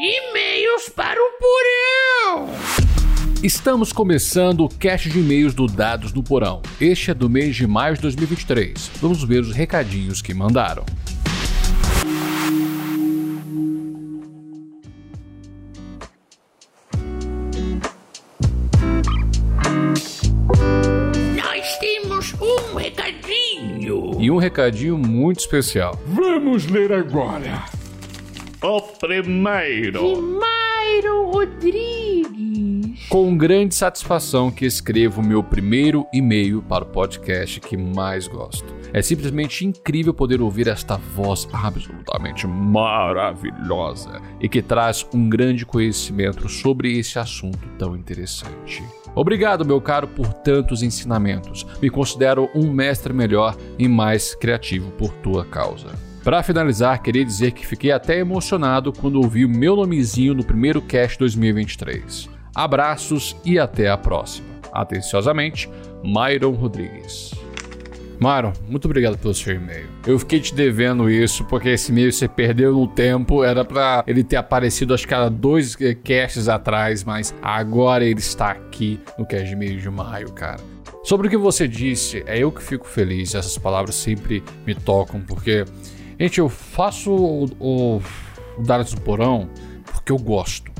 E-mails para o Porão! Estamos começando o cast de e-mails do Dados no Porão. Este é do mês de maio de 2023. Vamos ver os recadinhos que mandaram. Nós temos um recadinho. E um recadinho muito especial. Vamos ler agora. O primeiro. De Mairo Rodrigues. Com grande satisfação que escrevo meu primeiro e-mail para o podcast que mais gosto. É simplesmente incrível poder ouvir esta voz absolutamente maravilhosa e que traz um grande conhecimento sobre esse assunto tão interessante. Obrigado, meu caro, por tantos ensinamentos. Me considero um mestre melhor e mais criativo por tua causa. Para finalizar, queria dizer que fiquei até emocionado quando ouvi o meu nomezinho no primeiro cast 2023. Abraços e até a próxima. Atenciosamente, Myron Rodrigues. Myron, muito obrigado pelo seu e-mail. Eu fiquei te devendo isso porque esse e-mail você perdeu no tempo. Era pra ele ter aparecido, acho que era dois eh, casts atrás, mas agora ele está aqui no cast de e-mail de maio, cara. Sobre o que você disse, é eu que fico feliz. Essas palavras sempre me tocam porque, gente, eu faço o, o, Dados do Porão porque eu gosto.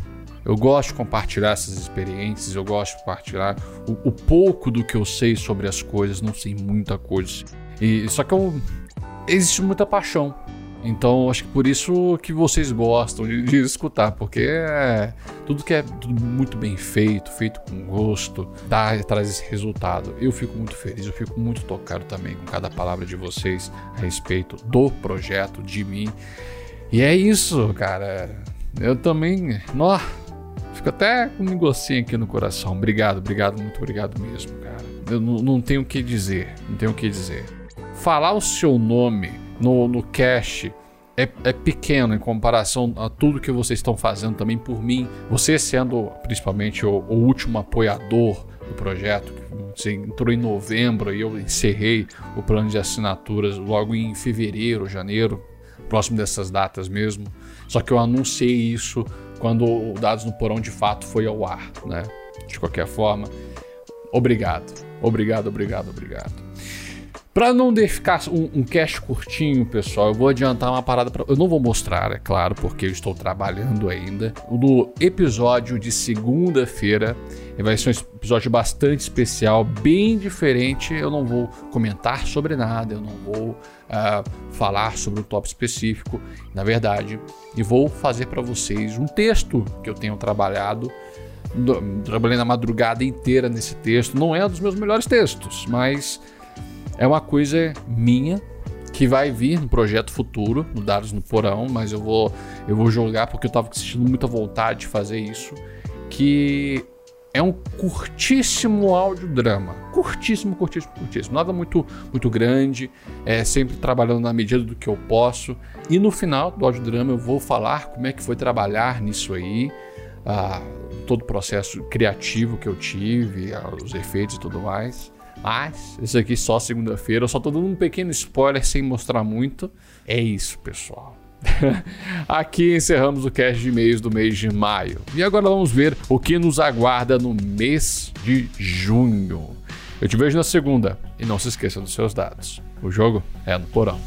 Eu gosto de compartilhar essas experiências, eu gosto de compartilhar o, o pouco do que eu sei sobre as coisas, não sei muita coisa. E só que eu, existe muita paixão. Então acho que por isso que vocês gostam de, de escutar, porque é, tudo que é tudo muito bem feito, feito com gosto, dá, traz esse resultado. Eu fico muito feliz, eu fico muito tocado também com cada palavra de vocês a respeito do projeto, de mim. E é isso, cara. Eu também. Nó, Fico até com um negocinho aqui no coração. Obrigado, obrigado, muito obrigado mesmo, cara. Eu não, tenho o que dizer, não tenho o que dizer. Falar o seu nome no, no cache é, é, pequeno em comparação a tudo que vocês estão fazendo também por mim. Você sendo principalmente o, o último apoiador do projeto, você entrou em novembro e eu encerrei o plano de assinaturas logo em fevereiro, janeiro, próximo dessas datas mesmo. Só que eu anunciei isso quando o Dados no Porão de fato foi ao ar, né? De qualquer forma, obrigado, obrigado, obrigado, obrigado. Para não ficar um, um cast curtinho, pessoal, eu vou adiantar uma parada. Pra... Eu não vou mostrar, é claro, porque eu estou trabalhando ainda. No episódio de segunda-feira, vai ser um episódio bastante especial, bem diferente. Eu não vou comentar sobre nada, eu não vou uh, falar sobre um top específico, na verdade, e vou fazer para vocês um texto que eu tenho trabalhado. Trabalhei na madrugada inteira nesse texto. Não é um dos meus melhores textos, mas é uma coisa minha que vai vir no projeto futuro, no Dados no Porão, mas eu vou eu vou jogar porque eu estava sentindo muita vontade de fazer isso, que é um curtíssimo audiodrama. Curtíssimo, curtíssimo, curtíssimo. Nada muito muito grande, é sempre trabalhando na medida do que eu posso. E no final do audiodrama eu vou falar como é que foi trabalhar nisso aí, ah, todo o processo criativo que eu tive, ah, os efeitos e tudo mais. Mas, isso aqui só segunda-feira. Eu só tô dando um pequeno spoiler sem mostrar muito. É isso, pessoal. Aqui encerramos o cast de e-mails do mês de maio. E agora vamos ver o que nos aguarda no mês de junho. Eu te vejo na segunda e não se esqueça dos seus dados. O jogo é no porão.